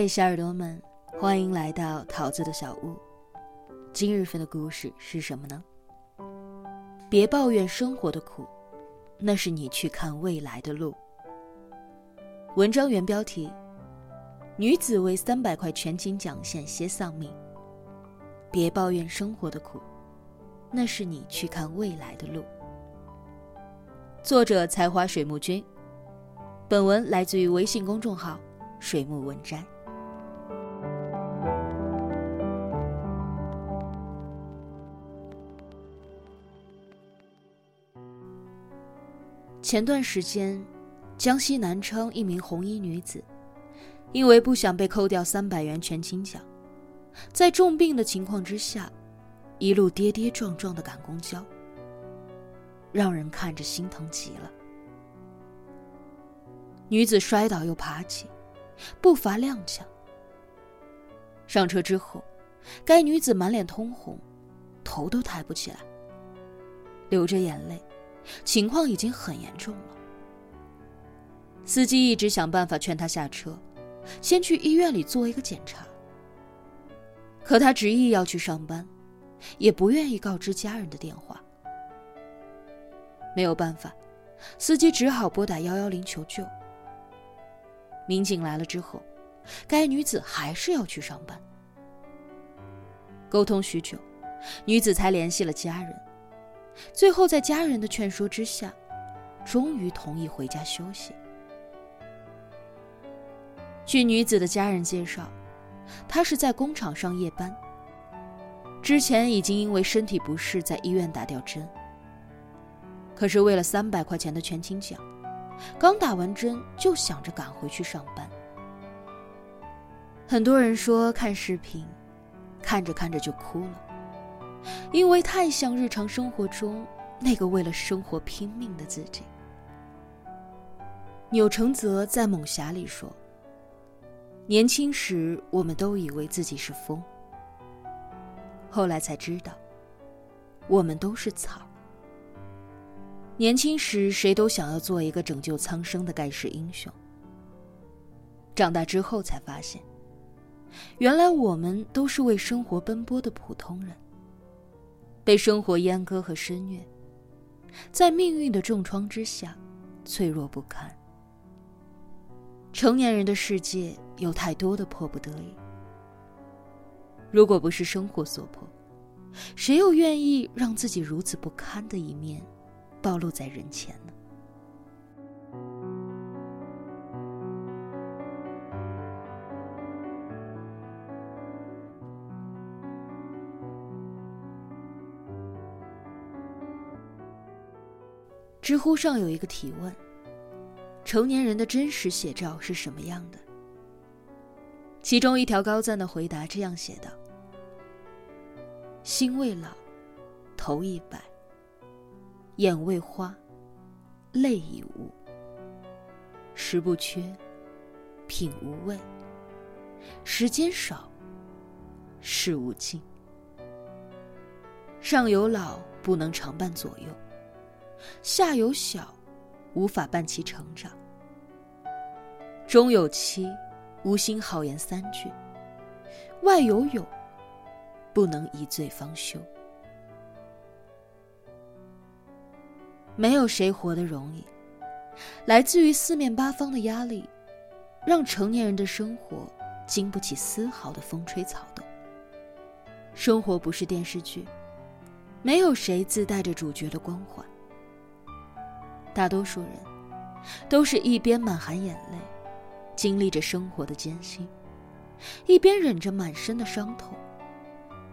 嗨，小耳朵们，欢迎来到桃子的小屋。今日份的故事是什么呢？别抱怨生活的苦，那是你去看未来的路。文章原标题：女子为三百块全勤奖险些丧命。别抱怨生活的苦，那是你去看未来的路。作者：才华水木君。本文来自于微信公众号“水木文摘”。前段时间，江西南昌一名红衣女子，因为不想被扣掉三百元全勤奖，在重病的情况之下，一路跌跌撞撞的赶公交，让人看着心疼极了。女子摔倒又爬起，步伐踉跄。上车之后，该女子满脸通红，头都抬不起来，流着眼泪。情况已经很严重了。司机一直想办法劝他下车，先去医院里做一个检查。可他执意要去上班，也不愿意告知家人的电话。没有办法，司机只好拨打幺幺零求救。民警来了之后，该女子还是要去上班。沟通许久，女子才联系了家人。最后，在家人的劝说之下，终于同意回家休息。据女子的家人介绍，她是在工厂上夜班。之前已经因为身体不适在医院打吊针。可是为了三百块钱的全勤奖，刚打完针就想着赶回去上班。很多人说看视频，看着看着就哭了。因为太像日常生活中那个为了生活拼命的自己。钮承泽在《猛侠》里说：“年轻时我们都以为自己是风，后来才知道，我们都是草。年轻时谁都想要做一个拯救苍生的盖世英雄，长大之后才发现，原来我们都是为生活奔波的普通人。”被生活阉割和深虐，在命运的重创之下，脆弱不堪。成年人的世界有太多的迫不得已。如果不是生活所迫，谁又愿意让自己如此不堪的一面暴露在人前呢？知乎上有一个提问：成年人的真实写照是什么样的？其中一条高赞的回答这样写道：“心未老，头已白；眼未花，泪已无。食不缺，品无味；时间少，事无尽。上有老，不能常伴左右。”下有小，无法伴其成长；中有妻，无心好言三句；外有友，不能一醉方休。没有谁活得容易，来自于四面八方的压力，让成年人的生活经不起丝毫的风吹草动。生活不是电视剧，没有谁自带着主角的光环。大多数人，都是一边满含眼泪，经历着生活的艰辛，一边忍着满身的伤痛，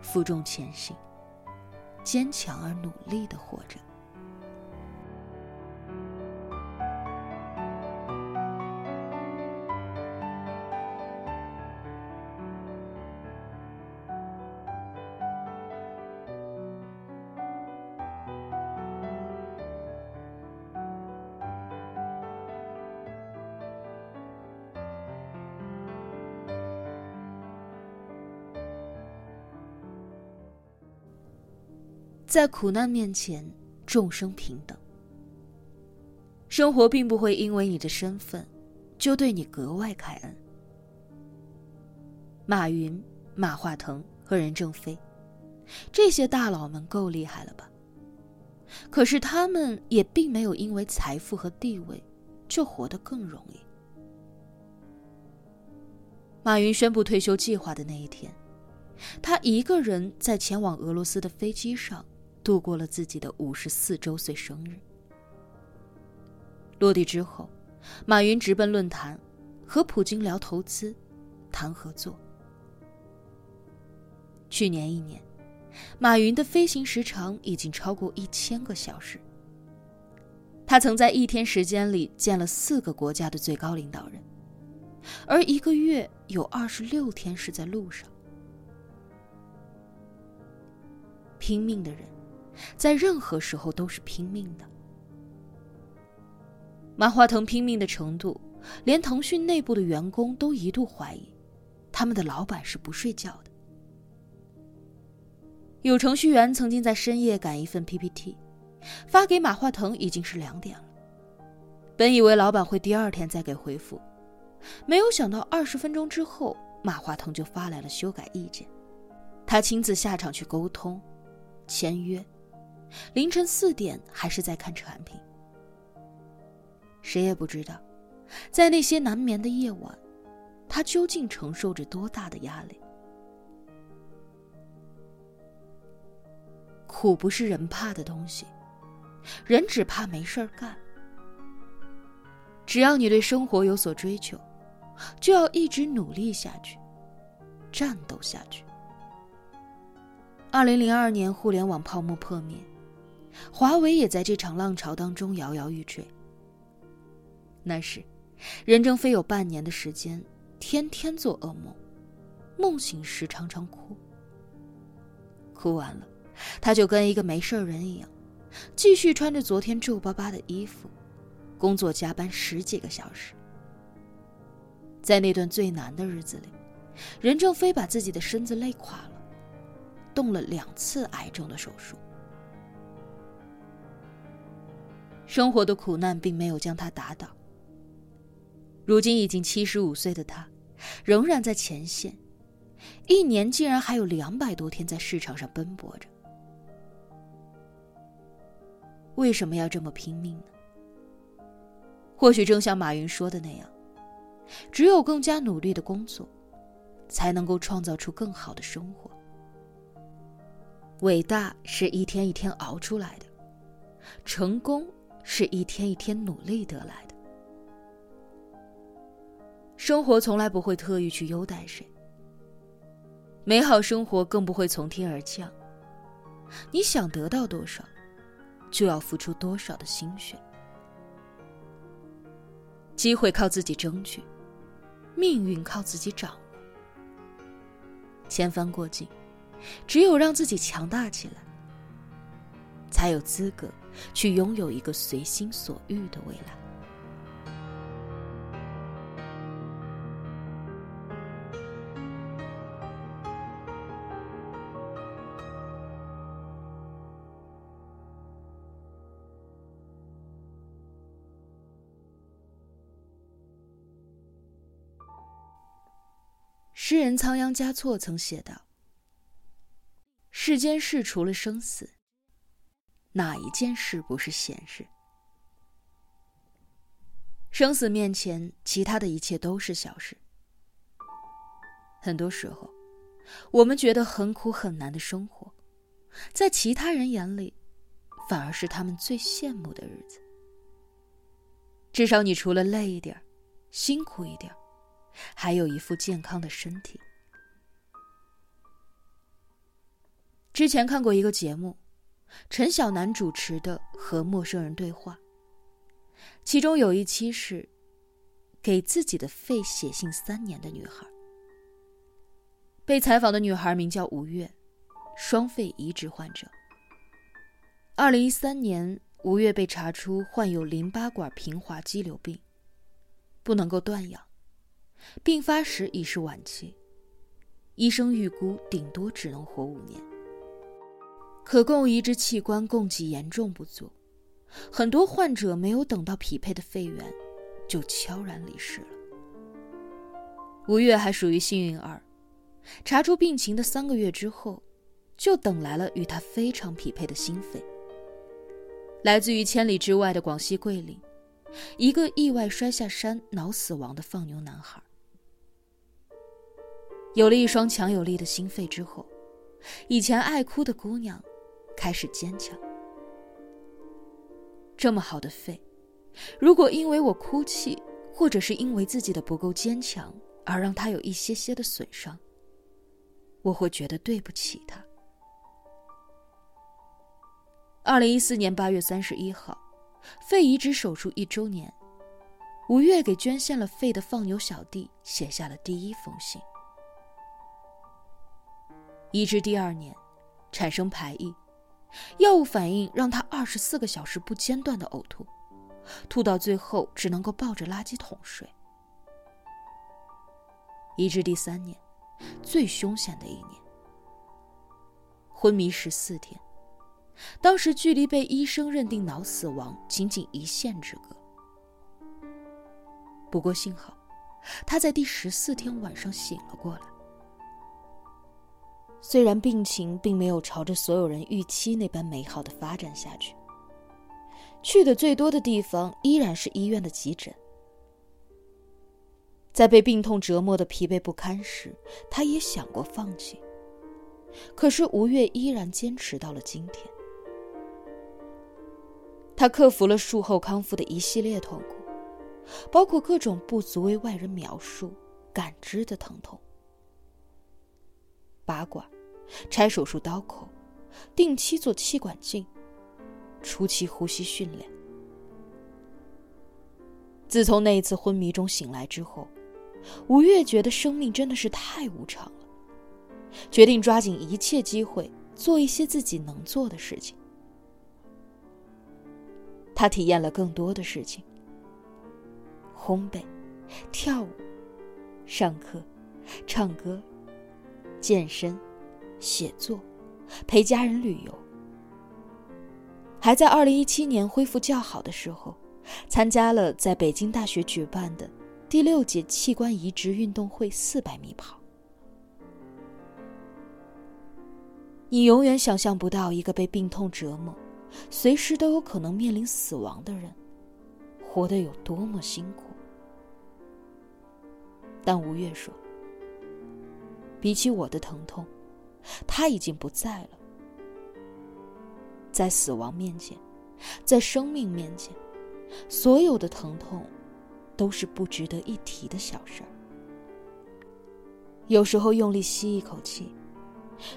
负重前行，坚强而努力的活着。在苦难面前，众生平等。生活并不会因为你的身份，就对你格外开恩。马云、马化腾和任正非，这些大佬们够厉害了吧？可是他们也并没有因为财富和地位就活得更容易。马云宣布退休计划的那一天，他一个人在前往俄罗斯的飞机上度过了自己的五十四周岁生日。落地之后，马云直奔论坛，和普京聊投资，谈合作。去年一年，马云的飞行时长已经超过一千个小时。他曾在一天时间里见了四个国家的最高领导人，而一个月有二十六天是在路上。拼命的人，在任何时候都是拼命的。马化腾拼命的程度，连腾讯内部的员工都一度怀疑，他们的老板是不睡觉的。有程序员曾经在深夜赶一份 PPT，发给马化腾已经是两点了。本以为老板会第二天再给回复，没有想到二十分钟之后，马化腾就发来了修改意见。他亲自下场去沟通、签约，凌晨四点还是在看产品。谁也不知道，在那些难眠的夜晚，他究竟承受着多大的压力。苦不是人怕的东西，人只怕没事儿干。只要你对生活有所追求，就要一直努力下去，战斗下去。二零零二年，互联网泡沫破灭，华为也在这场浪潮当中摇摇欲坠。那时，任正非有半年的时间，天天做噩梦，梦醒时常常哭。哭完了。他就跟一个没事人一样，继续穿着昨天皱巴巴的衣服，工作加班十几个小时。在那段最难的日子里，任正非把自己的身子累垮了，动了两次癌症的手术。生活的苦难并没有将他打倒。如今已经七十五岁的他，仍然在前线，一年竟然还有两百多天在市场上奔波着。为什么要这么拼命呢？或许正像马云说的那样，只有更加努力的工作，才能够创造出更好的生活。伟大是一天一天熬出来的，成功是一天一天努力得来的。生活从来不会特意去优待谁，美好生活更不会从天而降。你想得到多少？就要付出多少的心血？机会靠自己争取，命运靠自己掌握。千帆过尽，只有让自己强大起来，才有资格去拥有一个随心所欲的未来。诗人仓央嘉措曾写道：“世间事除了生死，哪一件事不是闲事？生死面前，其他的一切都是小事。很多时候，我们觉得很苦很难的生活，在其他人眼里，反而是他们最羡慕的日子。至少，你除了累一点辛苦一点还有一副健康的身体。之前看过一个节目，陈晓楠主持的《和陌生人对话》，其中有一期是给自己的肺写信三年的女孩。被采访的女孩名叫吴越，双肺移植患者。二零一三年，吴越被查出患有淋巴管平滑肌瘤病，不能够断氧。病发时已是晚期，医生预估顶多只能活五年。可供移植器官供给严重不足，很多患者没有等到匹配的肺源，就悄然离世了。吴越还属于幸运儿，查出病情的三个月之后，就等来了与他非常匹配的心肺。来自于千里之外的广西桂林，一个意外摔下山脑死亡的放牛男孩。有了一双强有力的心肺之后，以前爱哭的姑娘开始坚强。这么好的肺，如果因为我哭泣，或者是因为自己的不够坚强而让他有一些些的损伤，我会觉得对不起他。二零一四年八月三十一号，肺移植手术一周年，吴越给捐献了肺的放牛小弟写下了第一封信。移植第二年，产生排异，药物反应让他二十四个小时不间断的呕吐，吐到最后只能够抱着垃圾桶睡。移植第三年，最凶险的一年，昏迷十四天。当时距离被医生认定脑死亡仅仅一线之隔。不过幸好，他在第十四天晚上醒了过来。虽然病情并没有朝着所有人预期那般美好的发展下去，去的最多的地方依然是医院的急诊。在被病痛折磨的疲惫不堪时，他也想过放弃。可是吴越依然坚持到了今天。他克服了术后康复的一系列痛苦，包括各种不足为外人描述、感知的疼痛：拔管、拆手术刀口、定期做气管镜、初期呼吸训练。自从那一次昏迷中醒来之后，吴越觉得生命真的是太无常了，决定抓紧一切机会做一些自己能做的事情。他体验了更多的事情：烘焙、跳舞、上课、唱歌、健身、写作、陪家人旅游。还在二零一七年恢复较好的时候，参加了在北京大学举办的第六届器官移植运动会四百米跑。你永远想象不到一个被病痛折磨。随时都有可能面临死亡的人，活得有多么辛苦。但吴越说：“比起我的疼痛，他已经不在了。在死亡面前，在生命面前，所有的疼痛都是不值得一提的小事儿。有时候用力吸一口气，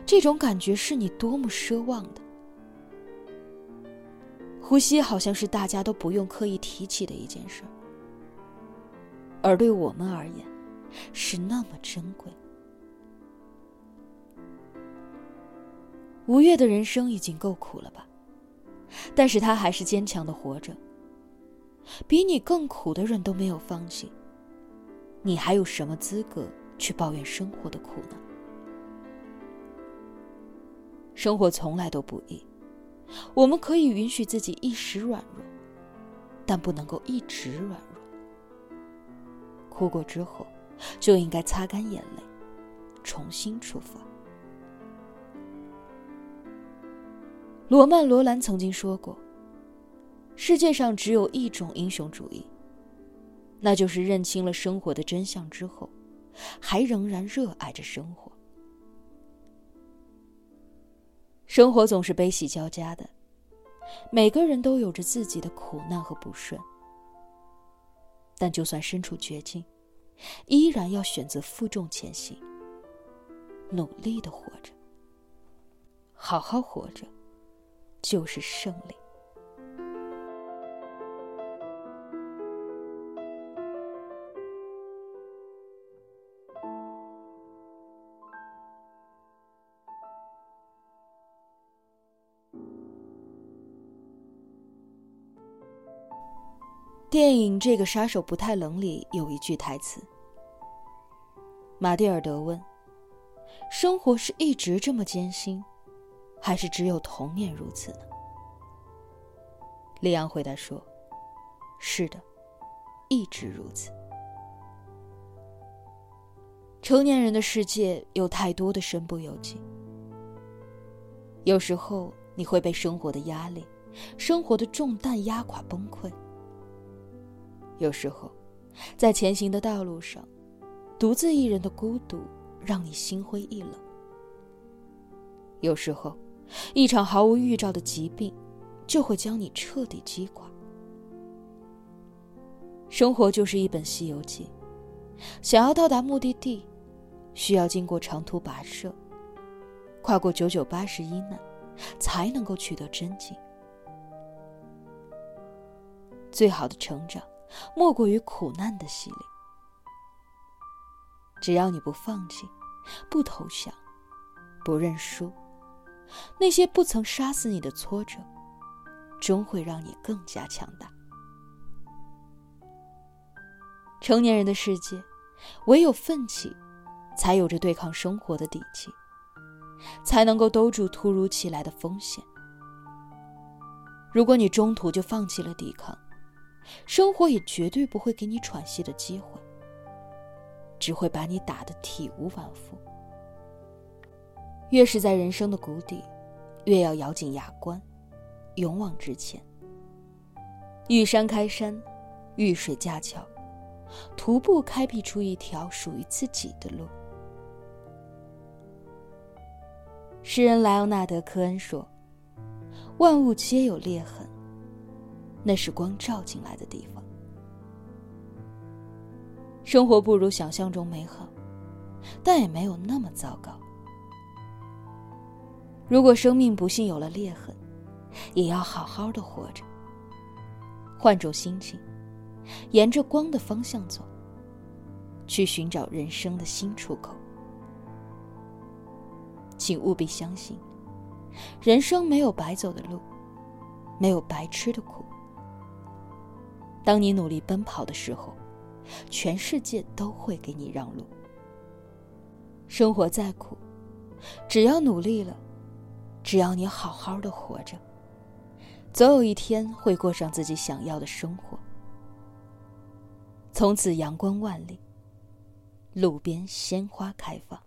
这种感觉是你多么奢望的。”呼吸好像是大家都不用刻意提起的一件事儿，而对我们而言，是那么珍贵。吴越的人生已经够苦了吧？但是他还是坚强的活着。比你更苦的人都没有放弃，你还有什么资格去抱怨生活的苦呢？生活从来都不易。我们可以允许自己一时软弱，但不能够一直软弱。哭过之后，就应该擦干眼泪，重新出发。罗曼·罗兰曾经说过：“世界上只有一种英雄主义，那就是认清了生活的真相之后，还仍然热爱着生活。”生活总是悲喜交加的，每个人都有着自己的苦难和不顺。但就算身处绝境，依然要选择负重前行，努力的活着。好好活着，就是胜利。电影《这个杀手不太冷》里有一句台词：“马蒂尔德问，生活是一直这么艰辛，还是只有童年如此呢？”李昂回答说：“是的，一直如此。”成年人的世界有太多的身不由己，有时候你会被生活的压力、生活的重担压垮崩溃；有时候，在前行的道路上，独自一人的孤独让你心灰意冷；有时候，一场毫无预兆的疾病就会将你彻底击垮。生活就是一本《西游记》，想要到达目的地。需要经过长途跋涉，跨过九九八十一难，才能够取得真经。最好的成长，莫过于苦难的洗礼。只要你不放弃，不投降，不认输，那些不曾杀死你的挫折，终会让你更加强大。成年人的世界，唯有奋起。才有着对抗生活的底气，才能够兜住突如其来的风险。如果你中途就放弃了抵抗，生活也绝对不会给你喘息的机会，只会把你打得体无完肤。越是在人生的谷底，越要咬紧牙关，勇往直前。遇山开山，遇水架桥，徒步开辟出一条属于自己的路。诗人莱昂纳德·科恩说：“万物皆有裂痕，那是光照进来的地方。生活不如想象中美好，但也没有那么糟糕。如果生命不幸有了裂痕，也要好好的活着，换种心情，沿着光的方向走，去寻找人生的新出口。”请务必相信，人生没有白走的路，没有白吃的苦。当你努力奔跑的时候，全世界都会给你让路。生活再苦，只要努力了，只要你好好的活着，总有一天会过上自己想要的生活。从此阳光万里，路边鲜花开放。